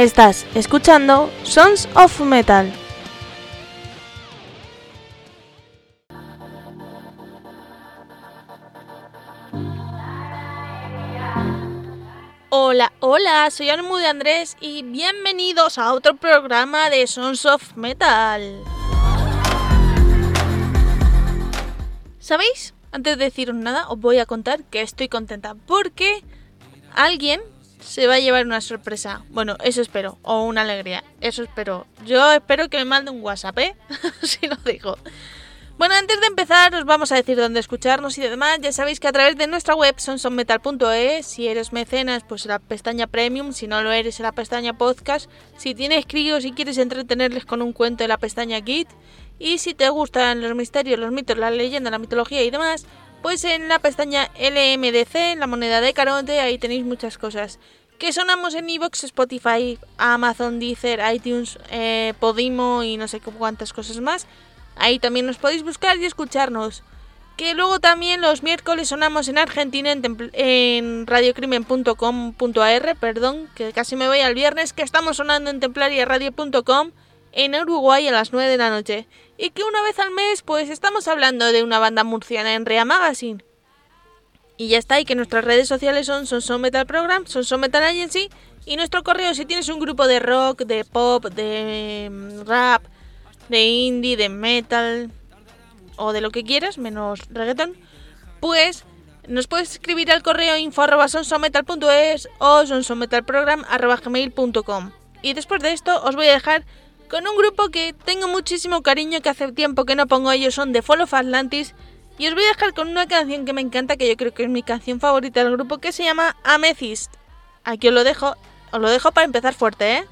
Estás escuchando Sons of Metal. Hola, hola, soy Almu de Andrés y bienvenidos a otro programa de Sons of Metal. ¿Sabéis? Antes de deciros nada, os voy a contar que estoy contenta porque alguien se va a llevar una sorpresa. Bueno, eso espero. O una alegría. Eso espero. Yo espero que me mande un WhatsApp, ¿eh? si lo digo. Bueno, antes de empezar os vamos a decir dónde escucharnos y demás. Ya sabéis que a través de nuestra web sonsonmetal.es, si eres mecenas, pues la pestaña premium, si no lo eres la pestaña podcast, si tienes críos y quieres entretenerles con un cuento en la pestaña Git, y si te gustan los misterios, los mitos, la leyenda, la mitología y demás, pues en la pestaña LMDC, la moneda de Caronte, ahí tenéis muchas cosas. Que sonamos en Evox, Spotify, Amazon, Deezer, iTunes, eh, Podimo y no sé cuántas cosas más. Ahí también nos podéis buscar y escucharnos. Que luego también los miércoles sonamos en Argentina en, en radiocrimen.com.ar, perdón, que casi me voy al viernes, que estamos sonando en templariaradio.com en Uruguay a las 9 de la noche y que una vez al mes pues estamos hablando de una banda murciana en Rea Magazine. Y ya está, y que nuestras redes sociales son Sonson Metal Program, Sonson Metal Agency y nuestro correo si tienes un grupo de rock, de pop, de mm, rap, de indie, de metal o de lo que quieras, menos reggaeton, pues nos puedes escribir al correo info arroba sonsonmetal.es o sonsonmetalprogram.gmail.com Y después de esto os voy a dejar con un grupo que tengo muchísimo cariño, que hace tiempo que no pongo ellos, son de Fall of Atlantis. Y os voy a dejar con una canción que me encanta, que yo creo que es mi canción favorita del grupo, que se llama Amethyst. Aquí os lo dejo, os lo dejo para empezar fuerte, ¿eh?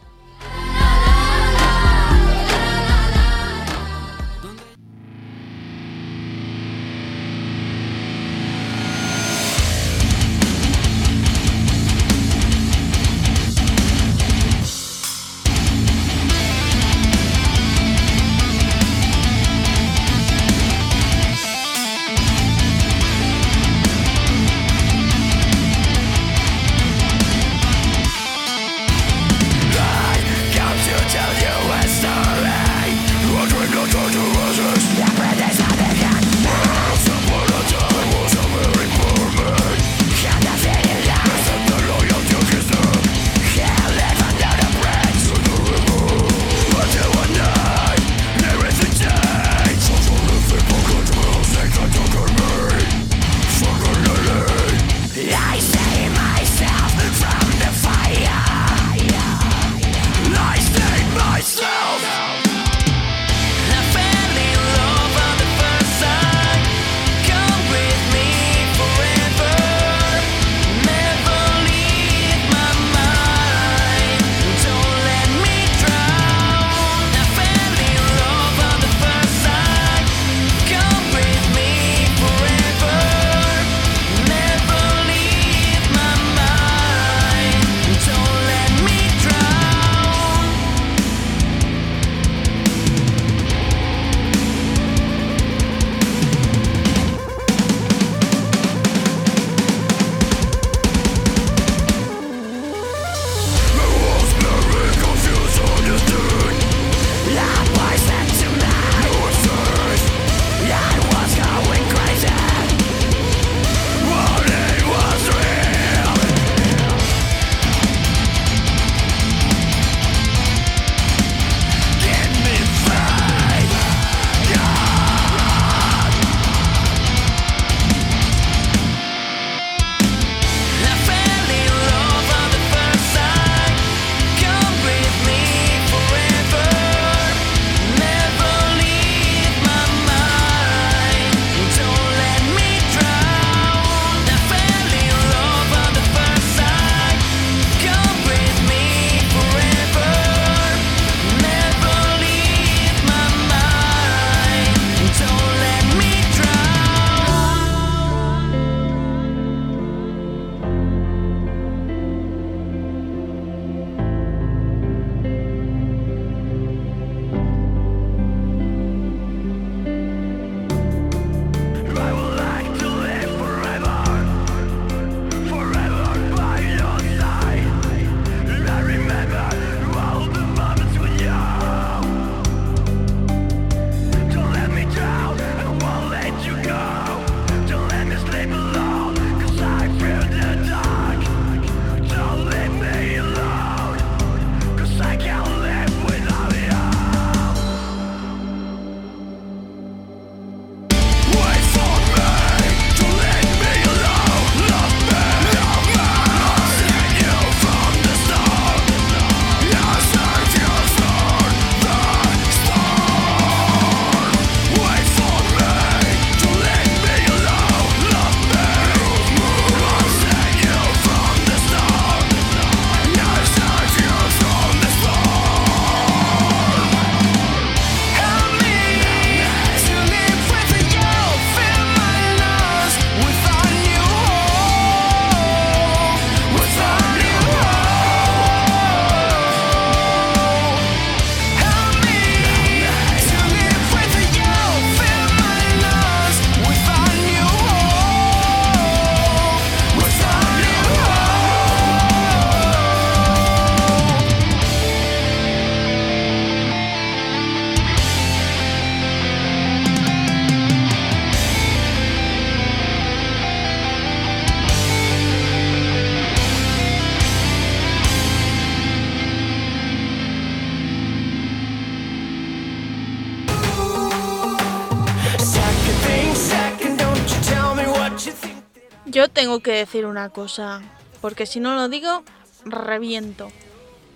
Tengo que decir una cosa, porque si no lo digo, reviento.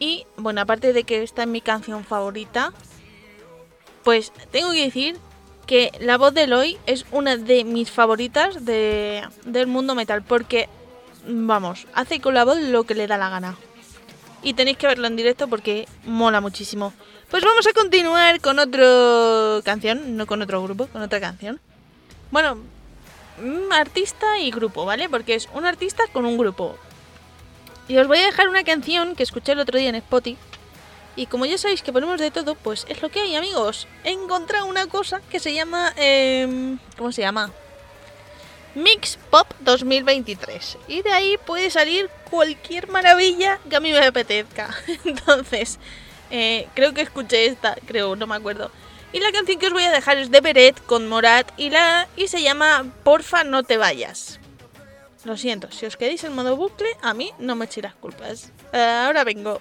Y bueno, aparte de que esta es mi canción favorita, pues tengo que decir que la voz de Eloy es una de mis favoritas de, del mundo metal, porque, vamos, hace con la voz lo que le da la gana. Y tenéis que verlo en directo porque mola muchísimo. Pues vamos a continuar con otra canción, no con otro grupo, con otra canción. Bueno, artista y grupo, ¿vale? Porque es un artista con un grupo. Y os voy a dejar una canción que escuché el otro día en Spotify. Y como ya sabéis que ponemos de todo, pues es lo que hay, amigos. He encontrado una cosa que se llama... Em, ¿Cómo se llama? Mix Pop 2023. Y de ahí puede salir cualquier maravilla que a mí me apetezca. Entonces, eh, creo que escuché esta, creo, no me acuerdo. Y la canción que os voy a dejar es de Beret con Morat y, la, y se llama Porfa no te vayas. Lo siento, si os quedáis en modo bucle, a mí no me echéis las culpas. Uh, ahora vengo.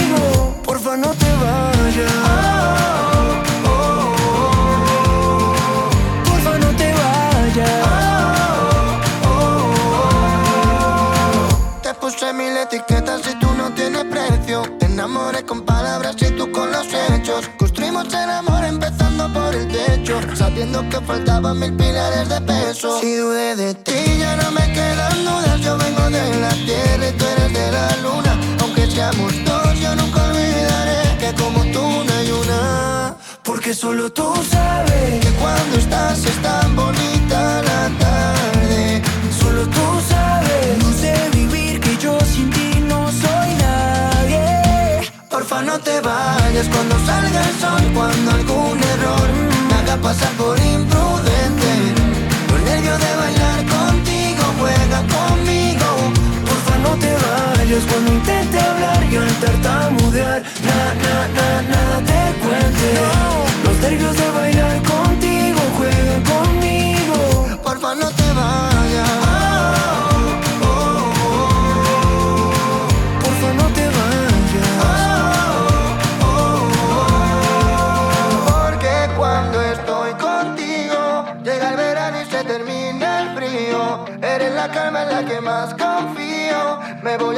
Faltaban mil pilares de peso. Si dudé de ti, ya no me quedan dudas. Yo vengo de la tierra y tú eres de la luna. Aunque seamos dos, yo nunca olvidaré que como tú no hay una. Porque solo tú sabes Que cuando estás es tan bonita la tarde. Solo tú sabes, no sé vivir que yo sin ti no soy nadie. Porfa no te vayas cuando salga el sol Cuando algún vayas cuando intente hablar y al tartamudear, nada, nada, nada, nada te cuente. Los nervios de bailar contigo, juega conmigo. Porfa no te vayas Porfa no te vayas. Porque cuando estoy contigo Llega el verano y se termina el frío Eres la calma en la que más confío Me voy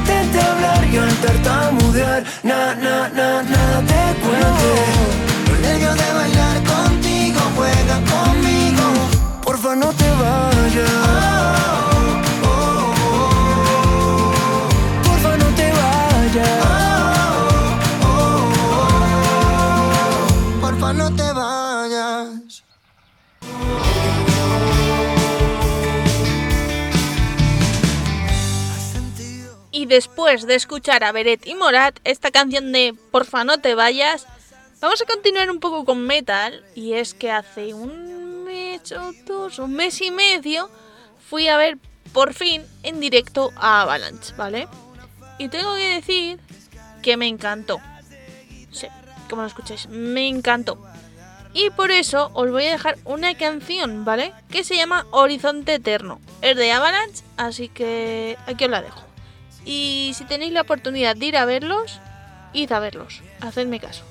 na de escuchar a Beret y Morat, esta canción de Porfa no te vayas, vamos a continuar un poco con metal. Y es que hace un mes mes o dos, un mes y medio, fui a ver por fin en directo a Avalanche, ¿vale? Y tengo que decir que me encantó. Sí, como lo escucháis, me encantó. Y por eso os voy a dejar una canción, ¿vale? Que se llama Horizonte Eterno. Es de Avalanche, así que aquí os la dejo. Y si tenéis la oportunidad de ir a verlos, id a verlos. Hacedme caso.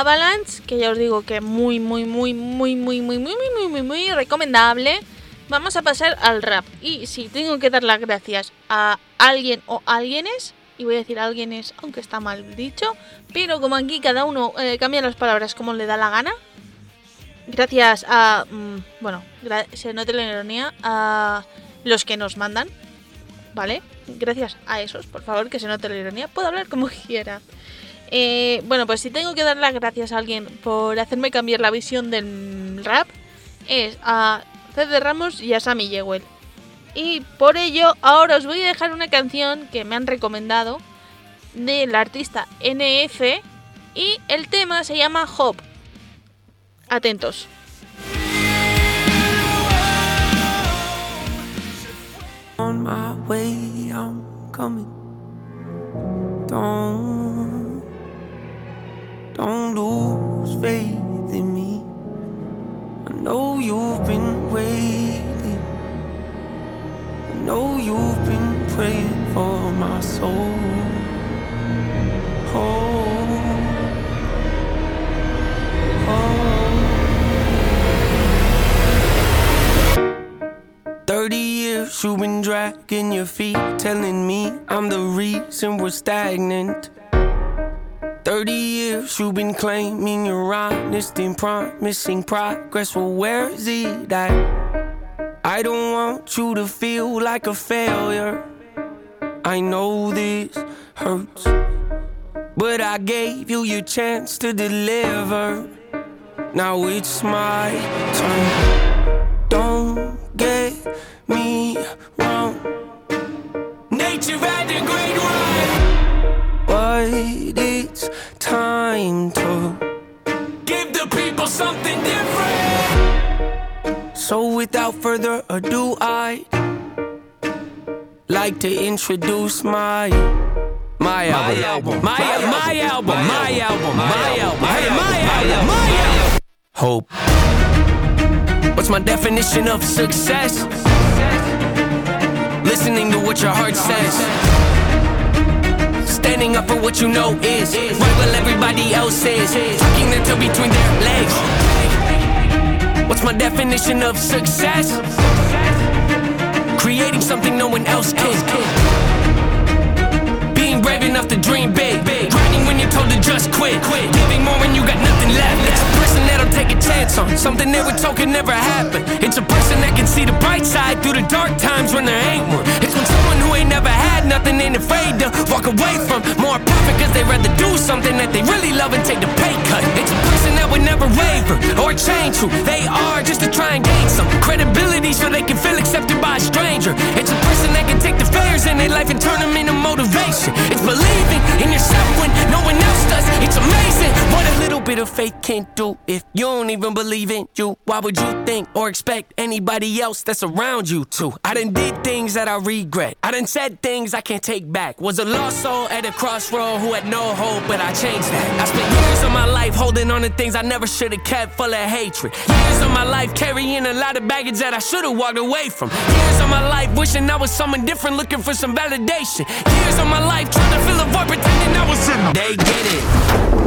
Avalanche, que ya os digo que muy, muy, muy, muy, muy, muy, muy, muy, muy, muy, muy recomendable, vamos a pasar al rap. Y si tengo que dar las gracias a alguien o alguienes, y voy a decir alguienes, aunque está mal dicho, pero como aquí cada uno eh, cambia las palabras como le da la gana, gracias a, mm, bueno, se note la ironía, a los que nos mandan, ¿vale? Gracias a esos, por favor, que se note la ironía. Puedo hablar como quiera. Eh, bueno, pues si tengo que dar las gracias a alguien por hacerme cambiar la visión del rap, es a Cede Ramos y a Sammy Yewell. Y por ello, ahora os voy a dejar una canción que me han recomendado del artista NF y el tema se llama Hop. Atentos. On my way, I'm coming. Don't, don't lose faith in me. I know you've been waiting. I know you've been praying for my soul. Oh. oh. Thirty years you've been dragging your feet, telling me I'm the reason we're stagnant. Thirty years you've been claiming you're honest and promising progress. Well, where is it at? I don't want you to feel like a failure. I know this hurts, but I gave you your chance to deliver. Now it's my turn. Don't get me wrong. Nature had a great run, but it's time to give the people something different. So without further ado, I like to introduce my my album, my album, my album, my album, my album, my album, my album. Hope. What's my definition of success? Listening to what your heart says. Standing up for what you know is right while everybody else is. Tucking their toe between their legs. What's my definition of success? Creating something no one else can. Being brave enough to dream big. You're told to just quit. Giving more when you got nothing left. It's a person that'll take a chance on something they were told could never happen. It's a person that can see the bright side through the dark times when there ain't one. It's when someone who ain't never had nothing ain't afraid to walk away from more profit cause they rather do something that they really love and take the pay cut. It's a person that would never waver or change who they are just to try and gain some credibility so they can feel accepted by a stranger. It's a person that can take the failures in their life and turn them into motivation. It's believing in yourself when no one It's amazing what a little bit of faith can do if you don't even believe in you. Why would you think or expect anybody else that's around you to? I done did things that I regret. I done said things I can't take back. Was a lost soul at a crossroad who had no hope, but I changed that. I spent years of my life holding on to things I never should have kept full of hatred. Years of my life carrying a lot of baggage that I should have walked away from. Years of my life wishing I was someone different, looking for some validation. Years of my life trying to fill a void, pretending I was in. They get it.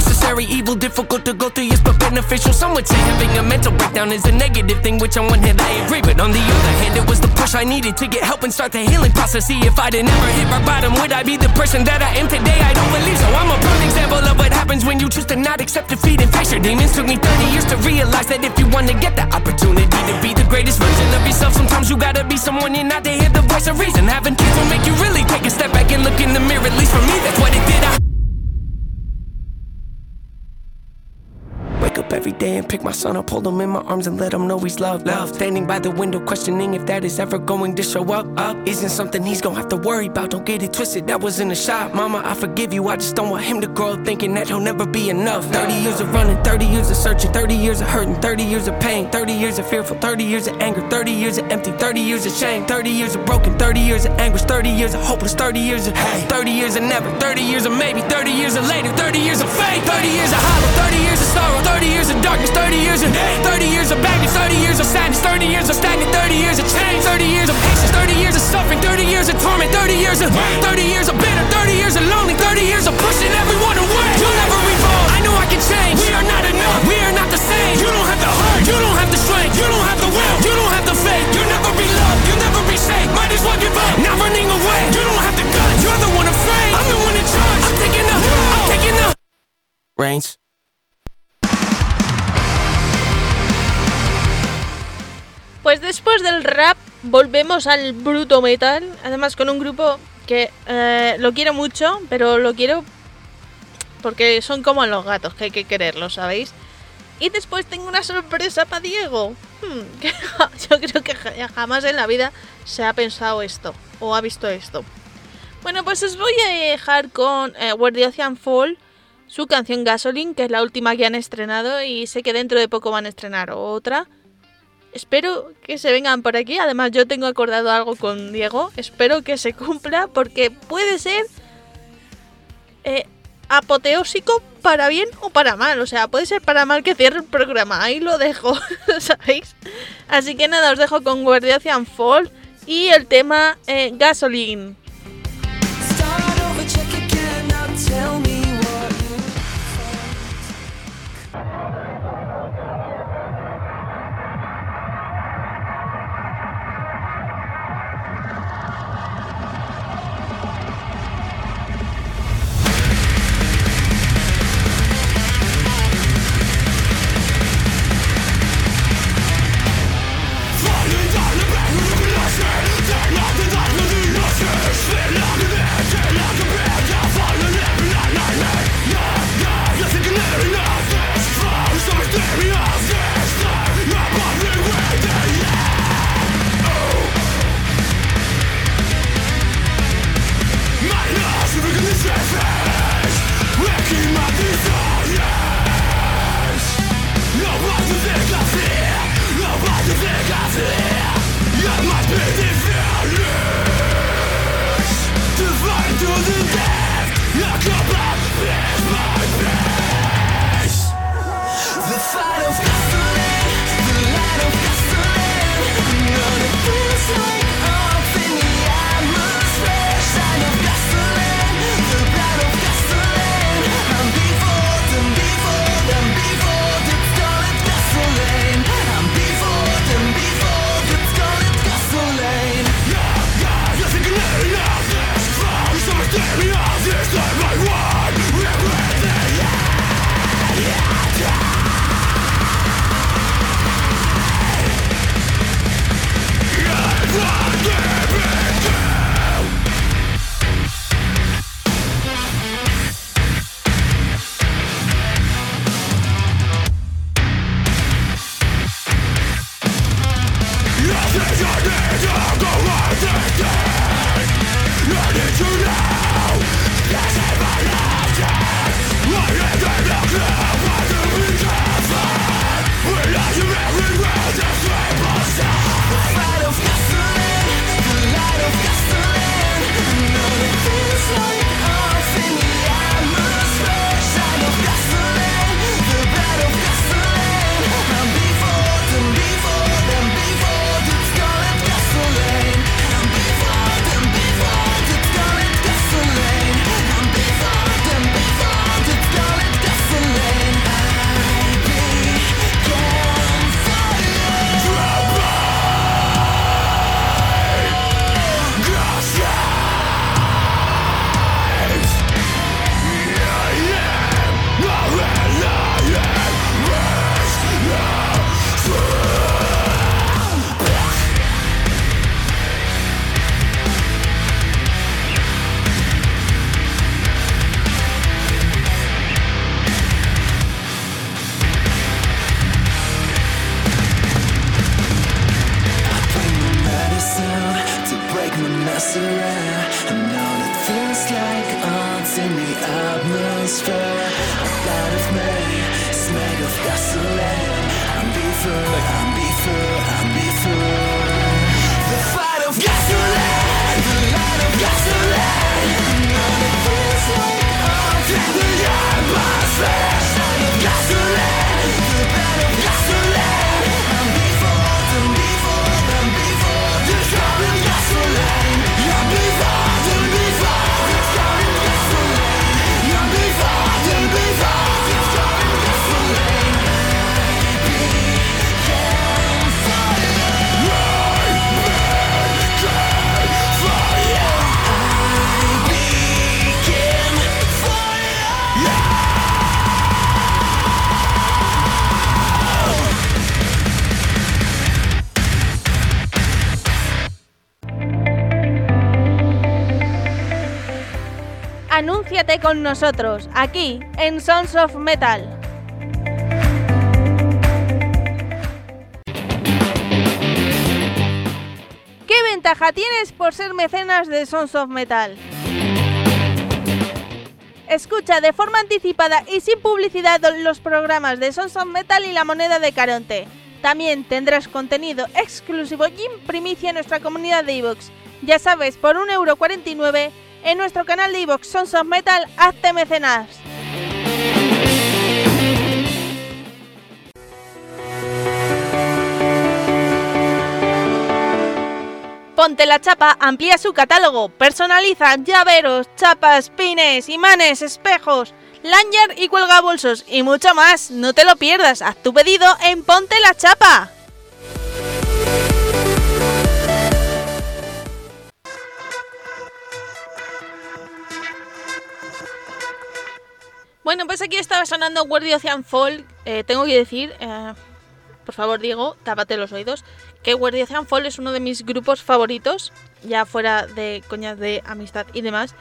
Necessary evil, difficult to go through, yes, but beneficial. Some would say having a mental breakdown is a negative thing, which on one hand I agree, but on the other hand, it was the push I needed to get help and start the healing process. See, if I'd never hit rock bottom, would I be the person that I am today? I don't believe so. I'm a prime example of what happens when you choose to not accept defeat and face your demons. Took me 30 years to realize that if you want to get the opportunity to be the greatest version of yourself, sometimes you gotta be someone you're not to hear the voice of reason. Having kids will make you really take a step back and look in the mirror. At least for me, that's what it did. I Wake up every day and pick my son up, hold him in my arms and let him know he's loved. Love. Standing by the window, questioning if that is ever going to show up. Up isn't something he's gonna have to worry about. Don't get it twisted, that was in a shot. Mama, I forgive you. I just don't want him to grow up thinking that he'll never be enough. 30 years of running, 30 years of searching, 30 years of hurting, 30 years of pain, 30 years of fearful, 30 years of anger, 30 years of empty, 30 years of shame, 30 years of broken, 30 years of anguish, 30 years of hopeless, 30 years of hey, 30 years of never, 30 years of maybe, 30 years of later, 30 years of faith, 30 years of hollow, 30 years of sorrow, 30 years of darkness, 30 years of hate, 30 years of baggage, 30 years of sadness, 30 years of stagnant, 30 years of change, 30 years of patience, 30 years of suffering, 30 years of torment, 30 years of 30 years of bitter, 30 years of lonely, 30 years of pushing everyone away. You'll never evolve. I know I can change. We are not enough. We are not the same. You don't have the heart. You don't have the strength. You don't have the will. You don't have the faith. You'll never be loved. You'll never be safe. Might as well give up. Not running away. You don't have the guts. You're the one afraid. I'm the one in charge. I'm taking up. I'm taking up. Reigns. Pues después del rap volvemos al bruto metal, además con un grupo que eh, lo quiero mucho, pero lo quiero porque son como los gatos, que hay que quererlos, ¿sabéis? Y después tengo una sorpresa para Diego. Hmm, que yo creo que ja- jamás en la vida se ha pensado esto o ha visto esto. Bueno, pues os voy a dejar con eh, Where the Ocean Fall, su canción Gasoline, que es la última que han estrenado y sé que dentro de poco van a estrenar otra. Espero que se vengan por aquí. Además, yo tengo acordado algo con Diego. Espero que se cumpla porque puede ser eh, apoteósico para bien o para mal. O sea, puede ser para mal que cierre el programa. Ahí lo dejo, ¿sabéis? Así que nada, os dejo con Guardian Fall y el tema eh, Gasoline. Feels like odds in the atmosphere. A part of me is made of gasoline. I'm before, Con nosotros, aquí, en Sons of Metal. ¿Qué ventaja tienes por ser mecenas de Sons of Metal? Escucha de forma anticipada y sin publicidad los programas de Sons of Metal y la moneda de Caronte. También tendrás contenido exclusivo y en primicia en nuestra comunidad de iVoox. Ya sabes, por 1,49€ en nuestro canal de iVoox Sons of Metal, hazte mecenas. Ponte la chapa amplía su catálogo, personaliza llaveros, chapas, pines, imanes, espejos, lanyard y cuelgabolsos y mucho más. No te lo pierdas, haz tu pedido en Ponte la chapa. Pues aquí estaba sonando World Ocean Fall. Eh, tengo que decir, eh, por favor, Diego, tápate los oídos, que World Ocean Fall es uno de mis grupos favoritos, ya fuera de coñas de amistad y demás.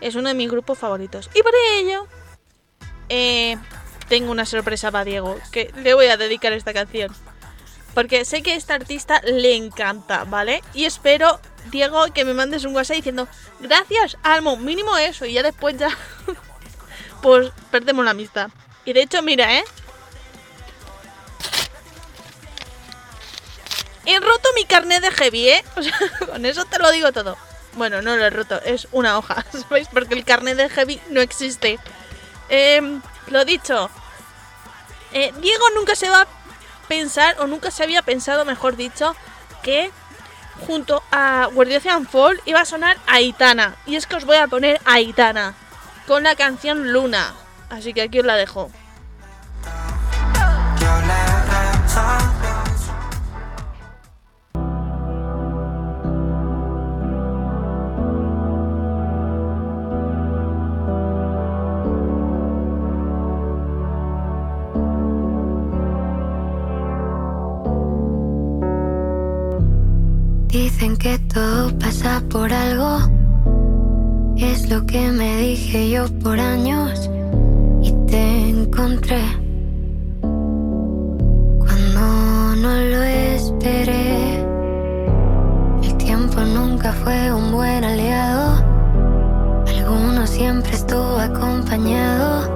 Es uno de mis grupos favoritos. Y por ello, eh, tengo una sorpresa para Diego, que le voy a dedicar esta canción. Porque sé que a este artista le encanta, ¿vale? Y espero, Diego, que me mandes un WhatsApp diciendo, gracias, Almo, mínimo eso, y ya después ya pues perdemos la amistad. Y de hecho, mira, ¿eh? He roto mi carnet de heavy, ¿eh? O sea, con eso te lo digo todo. Bueno, no lo he roto, es una hoja, ¿sabéis? Porque el carnet de heavy no existe. Em, lo dicho, eh, Diego nunca se va a pensar, o nunca se había pensado, mejor dicho, que junto a Guardian Fall iba a sonar Aitana. Y es que os voy a poner Aitana con la canción Luna. Así que aquí os la dejo. Dicen que todo pasa por algo. Que me dije yo por años y te encontré cuando no lo esperé. El tiempo nunca fue un buen aliado. Alguno siempre estuvo acompañado,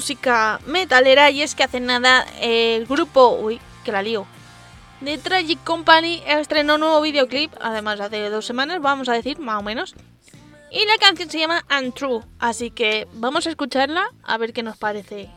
música metalera y es que hace nada el grupo, uy, que la lío, de Tragic Company estrenó un nuevo videoclip, además hace dos semanas, vamos a decir, más o menos. Y la canción se llama Untrue, así que vamos a escucharla a ver qué nos parece.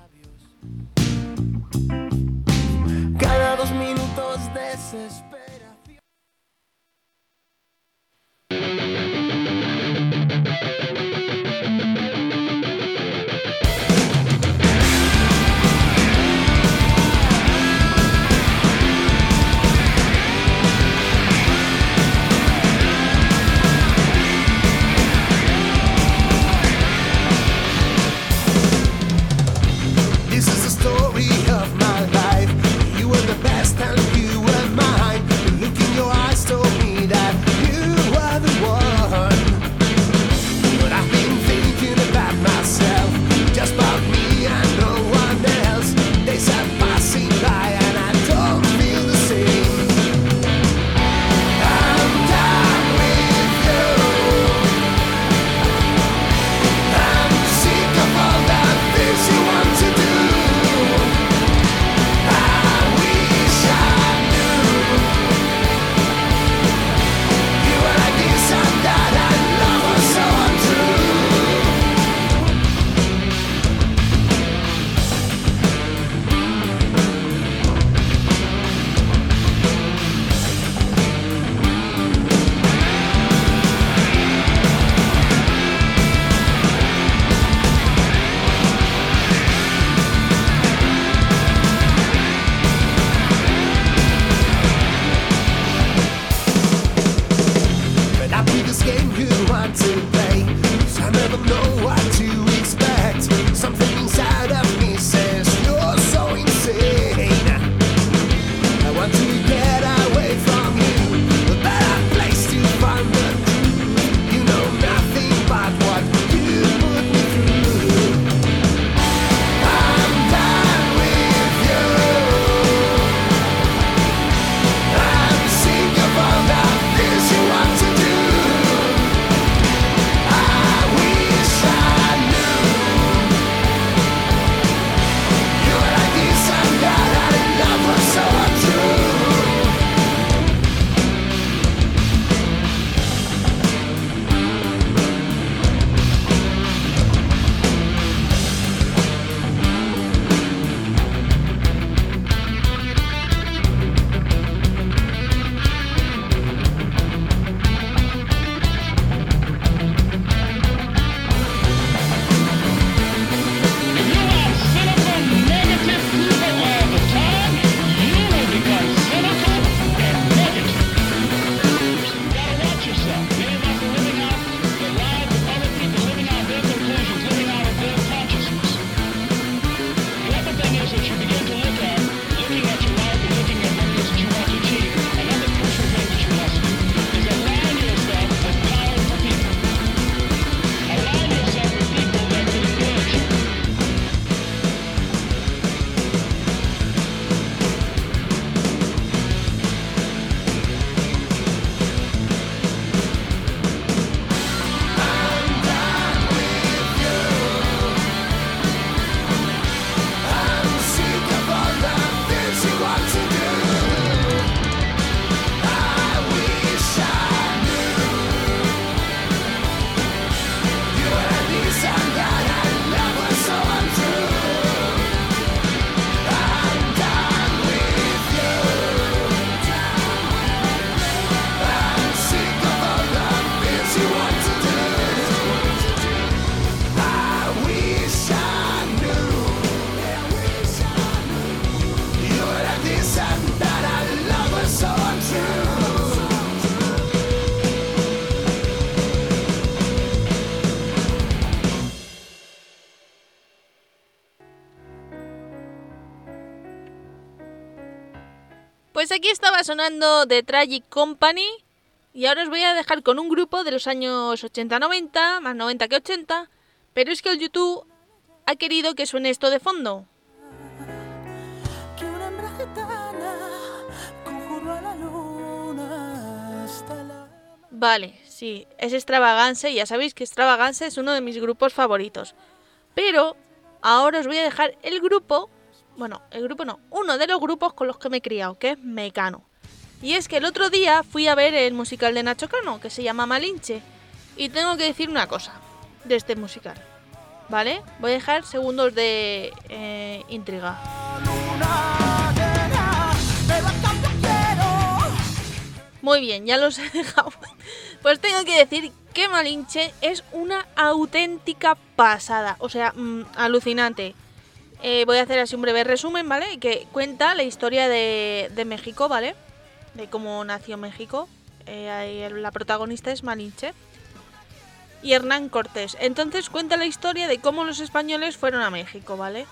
Pues aquí estaba sonando The Tragic Company y ahora os voy a dejar con un grupo de los años 80-90, más 90 que 80, pero es que el YouTube ha querido que suene esto de fondo. Vale, Sí, es Extravagance. Ya sabéis que Extravagance es uno de mis grupos favoritos. Pero ahora os voy a dejar el grupo. Bueno, el grupo no. Uno de los grupos con los que me he criado, que es Mecano. Y es que el otro día fui a ver el musical de Nacho Cano, que se llama Malinche. Y tengo que decir una cosa de este musical. ¿Vale? Voy a dejar segundos de eh, intriga. Muy bien, ya los he dejado. Pues tengo que decir que Malinche es una auténtica pasada. O sea, mm, alucinante. Eh, voy a hacer así un breve resumen, ¿vale? Que cuenta la historia de, de México, ¿vale? De cómo nació México. Eh, la protagonista es Malinche. Y Hernán Cortés. Entonces cuenta la historia de cómo los españoles fueron a México, ¿vale?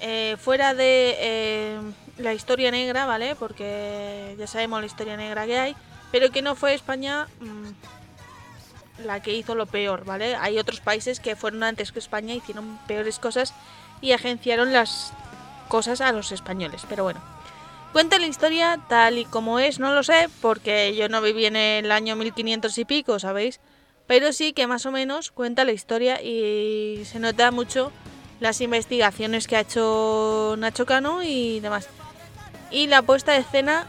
Eh, fuera de eh, la historia negra, ¿vale? Porque ya sabemos la historia negra que hay. Pero que no fue España mm, la que hizo lo peor, ¿vale? Hay otros países que fueron antes que España, hicieron peores cosas y agenciaron las cosas a los españoles. Pero bueno, cuenta la historia tal y como es, no lo sé, porque yo no viví en el año 1500 y pico, ¿sabéis? Pero sí que más o menos cuenta la historia y se nota mucho las investigaciones que ha hecho Nacho Cano y demás. Y la puesta de escena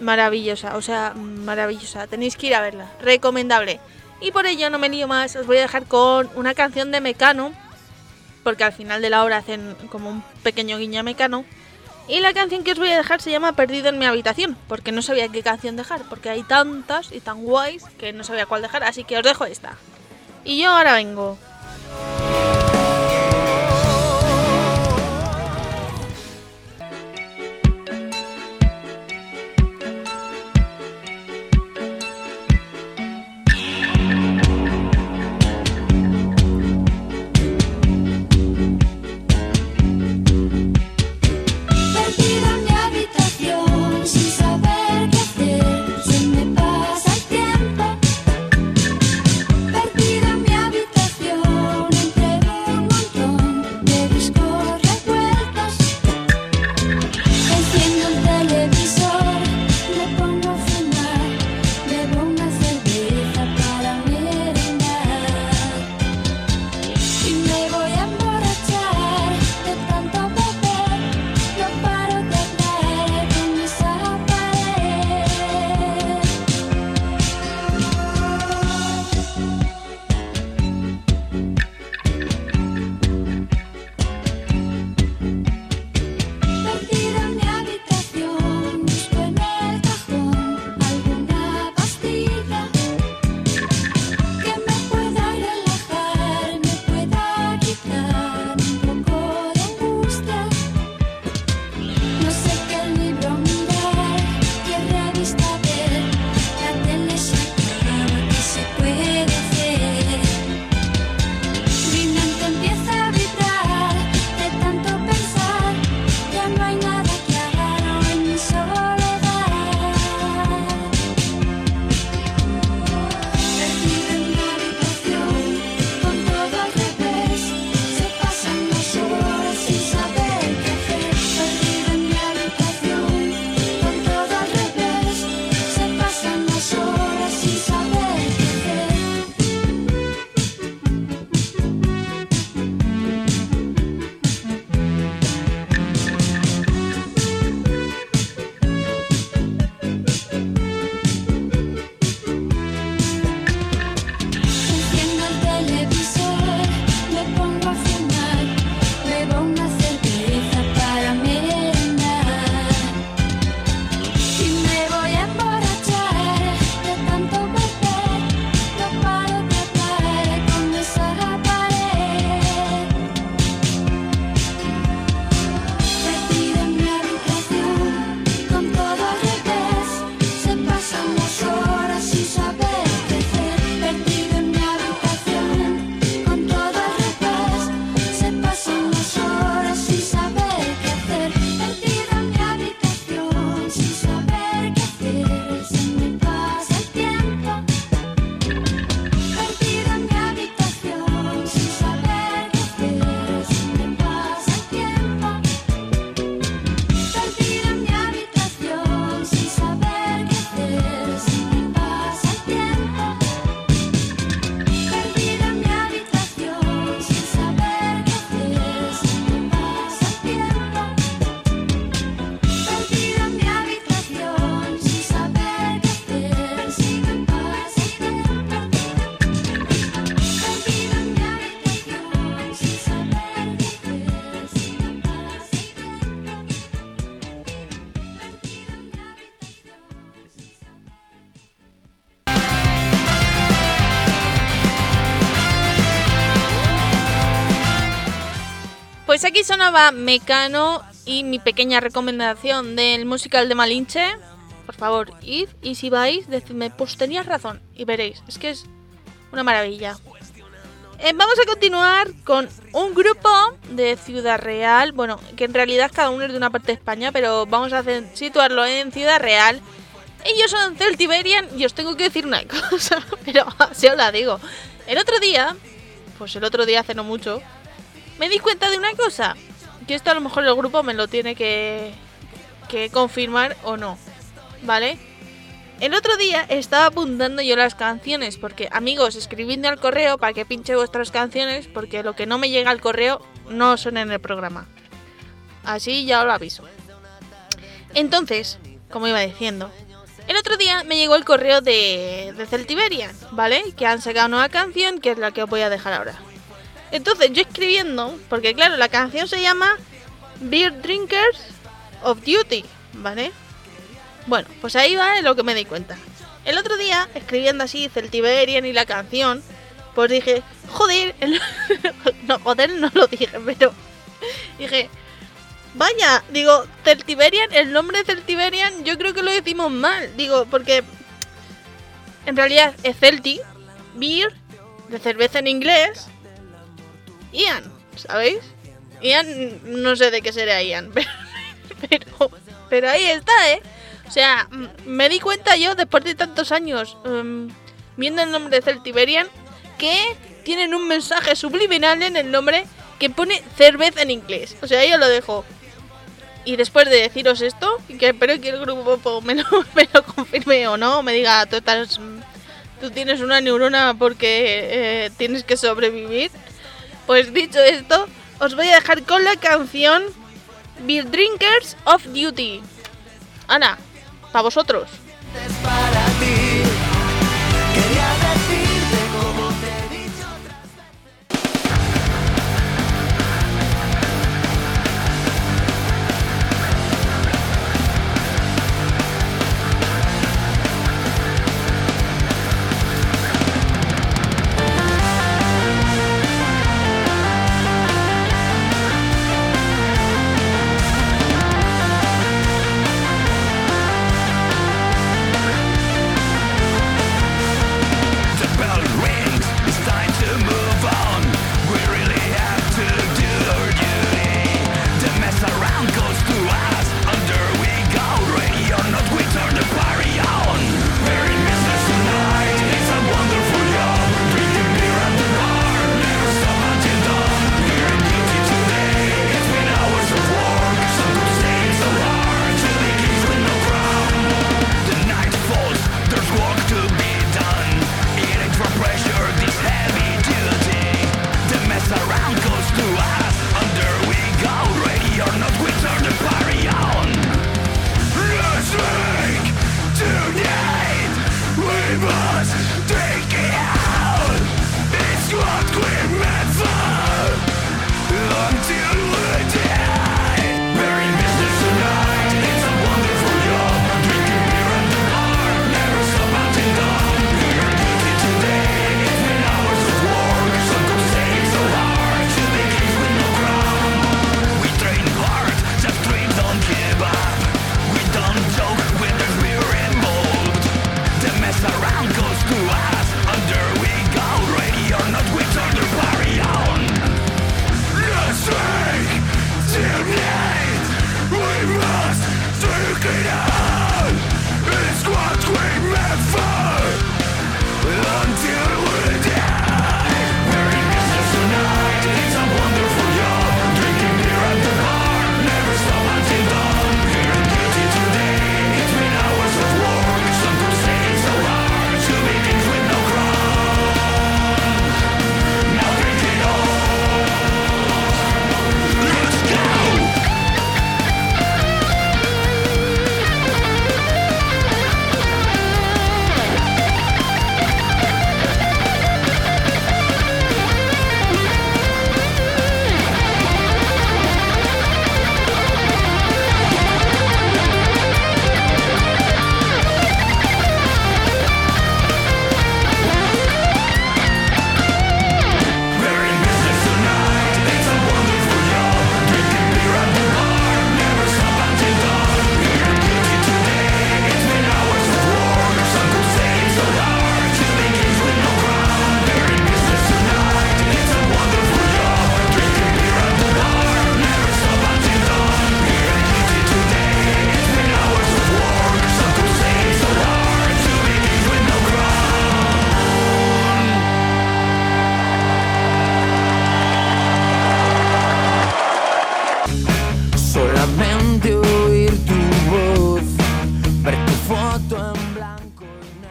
maravillosa, o sea, maravillosa. Tenéis que ir a verla, recomendable. Y por ello no me lío más, os voy a dejar con una canción de Mecano, porque al final de la obra hacen como un pequeño guiño Mecano. Y la canción que os voy a dejar se llama Perdido en mi habitación, porque no sabía qué canción dejar, porque hay tantas y tan guays que no sabía cuál dejar, así que os dejo esta. Y yo ahora vengo. Pues aquí sonaba Mecano y mi pequeña recomendación del musical de Malinche. Por favor, id y si vais, decidme, pues tenías razón y veréis. Es que es una maravilla. Eh, vamos a continuar con un grupo de Ciudad Real. Bueno, que en realidad cada uno es de una parte de España, pero vamos a hacer- situarlo en Ciudad Real. Ellos son Celtiberian y os tengo que decir una cosa, pero así os la digo. El otro día, pues el otro día hace no mucho, me di cuenta de una cosa. Que esto a lo mejor el grupo me lo tiene que, que confirmar o no. ¿Vale? El otro día estaba apuntando yo las canciones, porque amigos, escribidme al correo para que pinche vuestras canciones, porque lo que no me llega al correo no son en el programa. Así ya os lo aviso. Entonces, como iba diciendo, el otro día me llegó el correo de, de Celtiberian, ¿vale? Que han sacado una nueva canción, que es la que os voy a dejar ahora. Entonces yo escribiendo, porque claro, la canción se llama Beer Drinkers of Duty, ¿vale? Bueno, pues ahí va lo que me di cuenta. El otro día, escribiendo así Celtiberian y la canción, pues dije, joder, el- no, joder, no lo dije, pero dije, vaya, digo, Celtiberian, el nombre Celtiberian, yo creo que lo decimos mal, digo, porque en realidad es Celti, beer, de cerveza en inglés, Ian, ¿sabéis? Ian, no sé de qué será Ian, pero, pero, ahí está, ¿eh? O sea, me di cuenta yo, después de tantos años em, viendo el nombre de Celtiberian, que tienen un mensaje subliminal en el nombre que pone cerveza en inglés. O sea, yo lo dejo. Y después de deciros esto, que espero que el grupo pues, me lo, me lo confirme o no, me diga, tú, mm, tú tienes una neurona porque eh, tienes que sobrevivir. Pues dicho esto, os voy a dejar con la canción Beer Drinkers of Duty. Ana, para vosotros.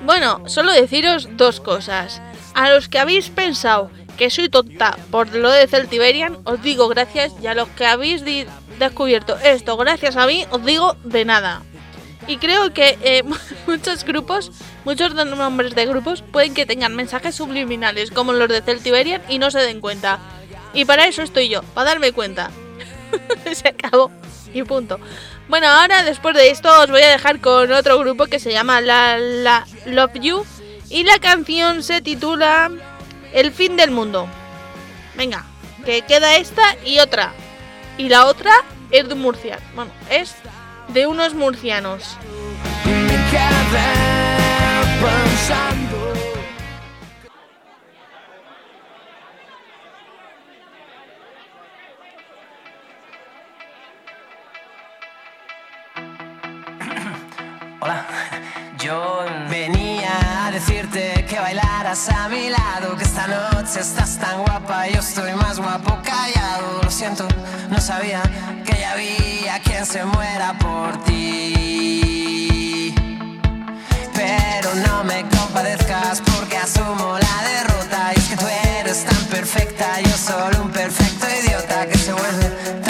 Bueno, solo deciros dos cosas. A los que habéis pensado que soy tonta por lo de Celtiberian, os digo gracias. Y a los que habéis descubierto esto gracias a mí, os digo de nada. Y creo que eh, muchos grupos, muchos nombres de grupos, pueden que tengan mensajes subliminales como los de Celtiberian y no se den cuenta. Y para eso estoy yo, para darme cuenta. se acabó. Y punto. Bueno, ahora después de esto os voy a dejar con otro grupo que se llama La, La Love You. Y la canción se titula El fin del mundo. Venga, que queda esta y otra. Y la otra es de Murcia. Bueno, es de unos murcianos. Hola, yo venía a decirte que bailaras a mi lado, que esta noche estás tan guapa, yo estoy más guapo callado. Lo siento, no sabía que ya había quien se muera por ti. Pero no me compadezcas porque asumo la derrota. Y es que tú eres tan perfecta, yo solo un perfecto idiota que se vuelve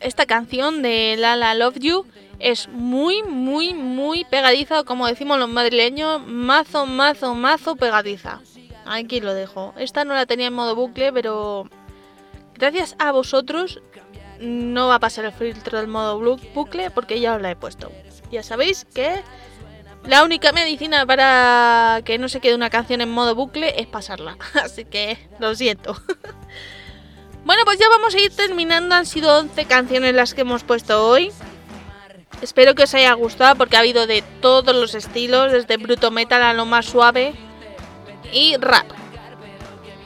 Esta canción de Lala Love You es muy, muy, muy pegadiza, como decimos los madrileños, mazo, mazo, mazo pegadiza. Aquí lo dejo. Esta no la tenía en modo bucle, pero gracias a vosotros no va a pasar el filtro del modo bucle porque ya os la he puesto. Ya sabéis que la única medicina para que no se quede una canción en modo bucle es pasarla. Así que lo siento. Bueno, pues ya vamos a ir terminando. Han sido 11 canciones las que hemos puesto hoy. Espero que os haya gustado porque ha habido de todos los estilos, desde bruto metal a lo más suave y rap.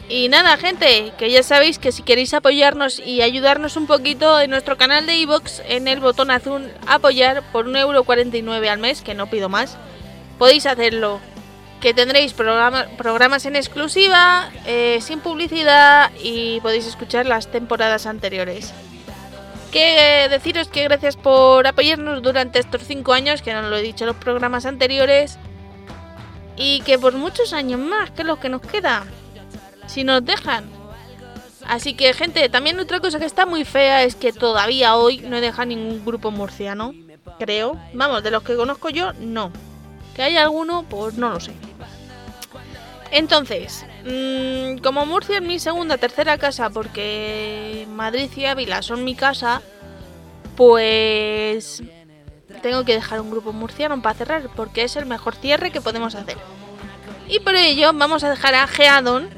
Y nada, gente, que ya sabéis que si queréis apoyarnos y ayudarnos un poquito en nuestro canal de iVoox, en el botón azul apoyar por 1,49€ al mes, que no pido más, podéis hacerlo. Que tendréis programa- programas en exclusiva, eh, sin publicidad y podéis escuchar las temporadas anteriores. Que eh, deciros que gracias por apoyarnos durante estos cinco años, que no lo he dicho en los programas anteriores, y que por muchos años más, que es lo que nos queda, si nos dejan. Así que gente, también otra cosa que está muy fea es que todavía hoy no he dejado ningún grupo murciano, creo. Vamos, de los que conozco yo, no. Que haya alguno, pues no lo sé. Entonces, mm, como Murcia es mi segunda, tercera casa, porque Madrid y Ávila son mi casa, pues tengo que dejar un grupo murciano para cerrar, porque es el mejor cierre que podemos hacer. Y por ello vamos a dejar a Geadon,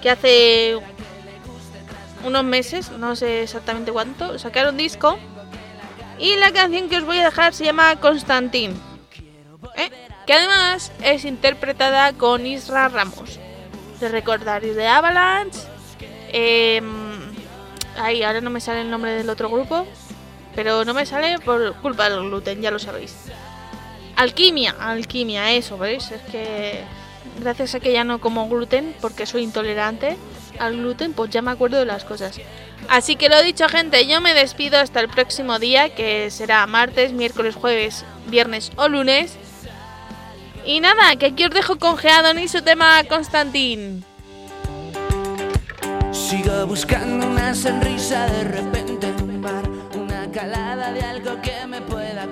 que hace unos meses, no sé exactamente cuánto, sacaron disco. Y la canción que os voy a dejar se llama Constantin. ¿eh? Que además es interpretada con Isra Ramos. De Recordario de Avalanche. em, ay, ahora no me sale el nombre del otro grupo. Pero no me sale por culpa del gluten, ya lo sabéis. Alquimia, alquimia, eso, ¿veis? Es que gracias a que ya no como gluten, porque soy intolerante al gluten, pues ya me acuerdo de las cosas. Así que lo dicho, gente, yo me despido hasta el próximo día, que será martes, miércoles, jueves, viernes o lunes. Y nada, que aquí os dejo con Geadon y su tema Constantin. Sigo buscando una sonrisa de repente en un bar, una calada de algo que me pueda